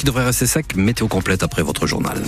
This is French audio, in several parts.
qui devrait rester sec. Météo complète après votre journal.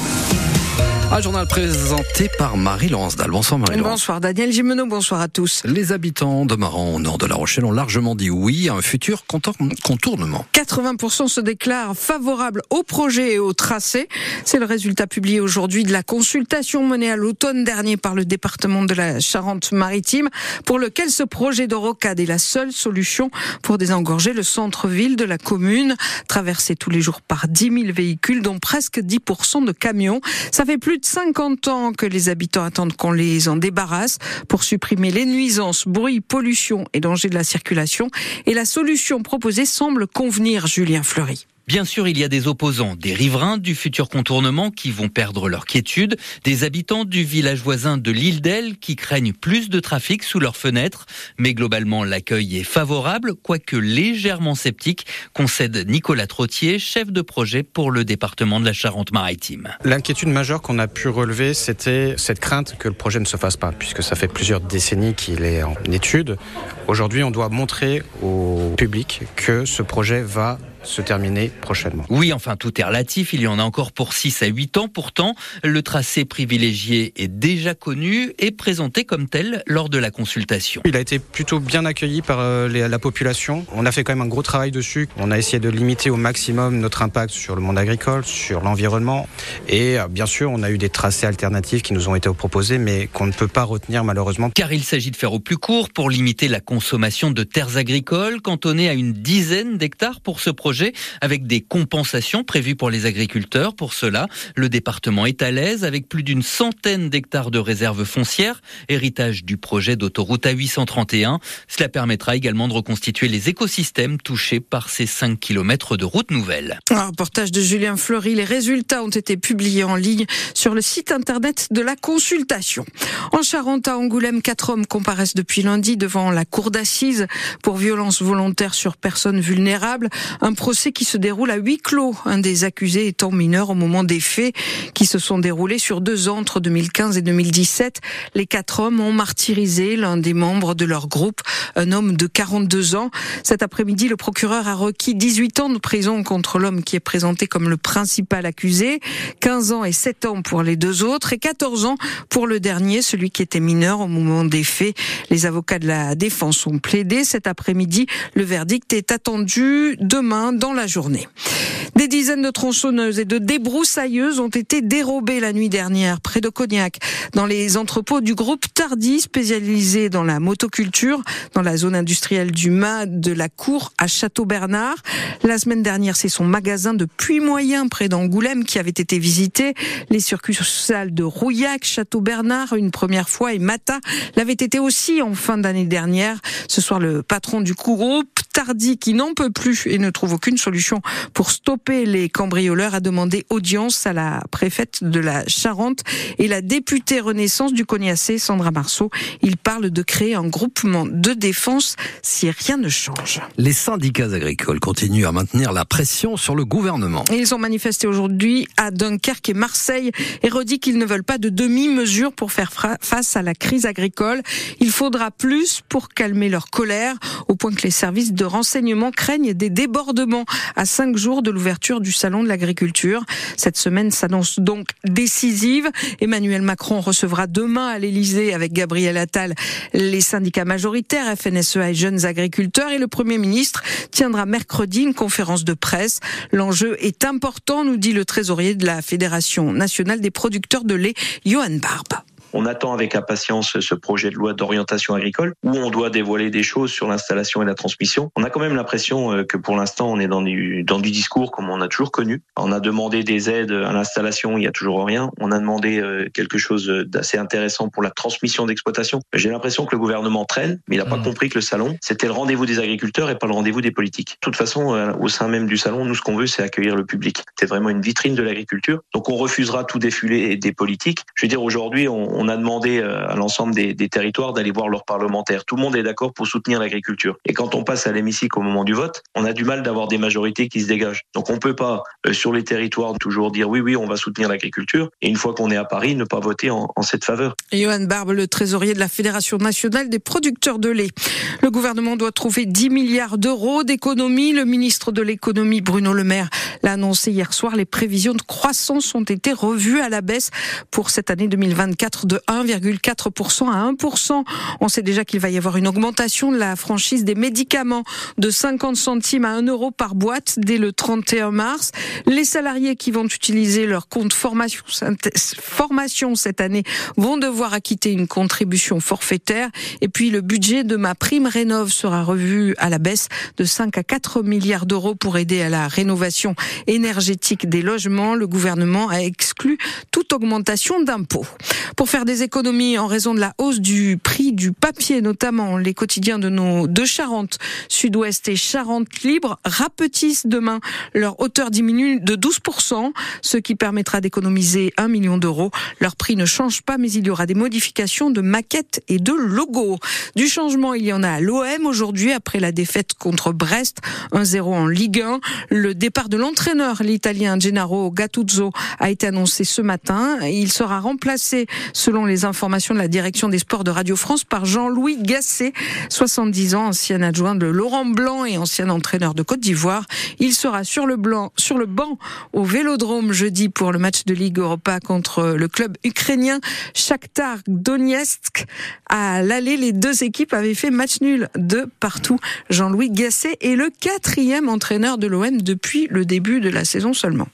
Un journal présenté par Marie-Laurence Dalle. Bonsoir Marie-Laurence. Bonsoir Daniel Gimeno, bonsoir à tous. Les habitants de Maran, au nord de La Rochelle, ont largement dit oui à un futur contournement. 80% se déclarent favorables au projet et au tracé. C'est le résultat publié aujourd'hui de la consultation menée à l'automne dernier par le département de la Charente-Maritime, pour lequel ce projet de rocade est la seule solution pour désengorger le centre-ville de la commune, traversé tous les jours par 10 000 véhicules, dont presque 10% de camions. Ça fait plus 50 ans que les habitants attendent qu'on les en débarrasse pour supprimer les nuisances, bruit, pollution et danger de la circulation. Et la solution proposée semble convenir, Julien Fleury. Bien sûr, il y a des opposants, des riverains du futur contournement qui vont perdre leur quiétude, des habitants du village voisin de l'île d'Elle qui craignent plus de trafic sous leurs fenêtres. Mais globalement, l'accueil est favorable, quoique légèrement sceptique, concède Nicolas Trottier, chef de projet pour le département de la Charente-Maritime. L'inquiétude majeure qu'on a pu relever, c'était cette crainte que le projet ne se fasse pas, puisque ça fait plusieurs décennies qu'il est en étude. Aujourd'hui, on doit montrer au public que ce projet va se terminer prochainement. Oui, enfin, tout est relatif. Il y en a encore pour 6 à 8 ans. Pourtant, le tracé privilégié est déjà connu et présenté comme tel lors de la consultation. Il a été plutôt bien accueilli par euh, la population. On a fait quand même un gros travail dessus. On a essayé de limiter au maximum notre impact sur le monde agricole, sur l'environnement. Et euh, bien sûr, on a eu des tracés alternatifs qui nous ont été proposés, mais qu'on ne peut pas retenir malheureusement. Car il s'agit de faire au plus court pour limiter la consommation de terres agricoles, cantonnées à une dizaine d'hectares pour ce projet avec des compensations prévues pour les agriculteurs. Pour cela, le département est à l'aise avec plus d'une centaine d'hectares de réserves foncières, héritage du projet d'autoroute A831. Cela permettra également de reconstituer les écosystèmes touchés par ces 5 km de route nouvelle. Un reportage de Julien Fleury. Les résultats ont été publiés en ligne sur le site internet de la consultation. En Charente, à Angoulême, quatre hommes comparaissent depuis lundi devant la cour d'assises pour violence volontaire sur personnes vulnérables. Un procès qui se déroule à huis clos, un des accusés étant mineur au moment des faits qui se sont déroulés sur deux ans entre 2015 et 2017. Les quatre hommes ont martyrisé l'un des membres de leur groupe, un homme de 42 ans. Cet après-midi, le procureur a requis 18 ans de prison contre l'homme qui est présenté comme le principal accusé, 15 ans et 7 ans pour les deux autres et 14 ans pour le dernier, celui qui était mineur au moment des faits. Les avocats de la défense ont plaidé cet après-midi. Le verdict est attendu demain dans la journée. Des dizaines de tronçonneuses et de débroussailleuses ont été dérobées la nuit dernière près de Cognac, dans les entrepôts du groupe Tardy, spécialisé dans la motoculture, dans la zone industrielle du Mât de la Cour à Château-Bernard. La semaine dernière, c'est son magasin de puits moyen près d'Angoulême qui avait été visité. Les succursales de Rouillac, Château-Bernard, une première fois, et Mata l'avaient été aussi en fin d'année dernière. Ce soir, le patron du groupe Tardy, qui n'en peut plus et ne trouve aucune solution pour stopper les cambrioleurs, a demandé audience à la préfète de la Charente et la députée Renaissance du Cognacé, Sandra Marceau. Il parle de créer un groupement de défense si rien ne change. Les syndicats agricoles continuent à maintenir la pression sur le gouvernement. Ils ont manifesté aujourd'hui à Dunkerque et Marseille et redit qu'ils ne veulent pas de demi-mesures pour faire face à la crise agricole. Il faudra plus pour calmer leur colère, au point que les services de renseignement craignent des débordements à cinq jours de l'ouverture du salon de l'agriculture. Cette semaine s'annonce donc décisive. Emmanuel Macron recevra demain à l'Elysée avec Gabriel Attal les syndicats majoritaires, FNSEA et jeunes agriculteurs et le Premier ministre tiendra mercredi une conférence de presse. L'enjeu est important, nous dit le trésorier de la Fédération nationale des producteurs de lait, Johan Barbe. On attend avec impatience ce projet de loi d'orientation agricole où on doit dévoiler des choses sur l'installation et la transmission. On a quand même l'impression euh, que pour l'instant on est dans du, dans du discours comme on a toujours connu. On a demandé des aides à l'installation, il y a toujours rien. On a demandé euh, quelque chose d'assez intéressant pour la transmission d'exploitation. J'ai l'impression que le gouvernement traîne, mais il n'a pas mmh. compris que le salon, c'était le rendez-vous des agriculteurs et pas le rendez-vous des politiques. De toute façon, euh, au sein même du salon, nous ce qu'on veut, c'est accueillir le public. C'est vraiment une vitrine de l'agriculture. Donc on refusera tout défilé des politiques. Je veux dire, aujourd'hui, on on a demandé à l'ensemble des, territoires d'aller voir leurs parlementaires. Tout le monde est d'accord pour soutenir l'agriculture. Et quand on passe à l'hémicycle au moment du vote, on a du mal d'avoir des majorités qui se dégagent. Donc on peut pas sur les territoires toujours dire oui oui on va soutenir l'agriculture et une fois qu'on est à Paris ne pas voter en, en cette faveur. Johan Barbe, le trésorier de la Fédération nationale des producteurs de lait. Le gouvernement doit trouver 10 milliards d'euros d'économies. Le ministre de l'économie Bruno Le Maire l'a annoncé hier soir. Les prévisions de croissance ont été revues à la baisse pour cette année 2024 de 1,4% à 1%. On sait déjà qu'il va y avoir une augmentation de la franchise des médicaments de 50 centimes à 1 euro par boîte dès le 31 mars. Les salariés qui vont utiliser leur compte formation, formation cette année vont devoir acquitter une contribution forfaitaire. Et puis le budget de ma prime rénov sera revu à la baisse de 5 à 4 milliards d'euros pour aider à la rénovation énergétique des logements. Le gouvernement a exclu toute augmentation d'impôts. Pour faire des économies en raison de la hausse du prix du papier, notamment les quotidiens de nos deux Charentes, Sud-Ouest et Charente Libre, rapetissent demain. Leur hauteur diminue de 12%, ce qui permettra d'économiser 1 million d'euros. Leur prix ne change pas, mais il y aura des modifications de maquettes et de logos. Du changement, il y en a à l'OM aujourd'hui après la défaite contre Brest, 1-0 en Ligue 1. Le départ de l'entraîneur, l'italien Gennaro Gattuso, a été annoncé ce matin. Il sera remplacé, selon les informations de la direction des sports de Radio France, par Jean-Louis Gasset, 70 ans, ancien adjoint de Laurent Blanc et ancien entraîneur de Côte d'Ivoire. Il sera sur le, sur le banc au Vélodrome jeudi pour le match de Ligue Europa contre le club ukrainien Shakhtar Donetsk. À l'aller, les deux équipes avaient fait match nul de partout. Jean-Louis Gasset est le quatrième entraîneur de l'OM depuis le de la saison seulement.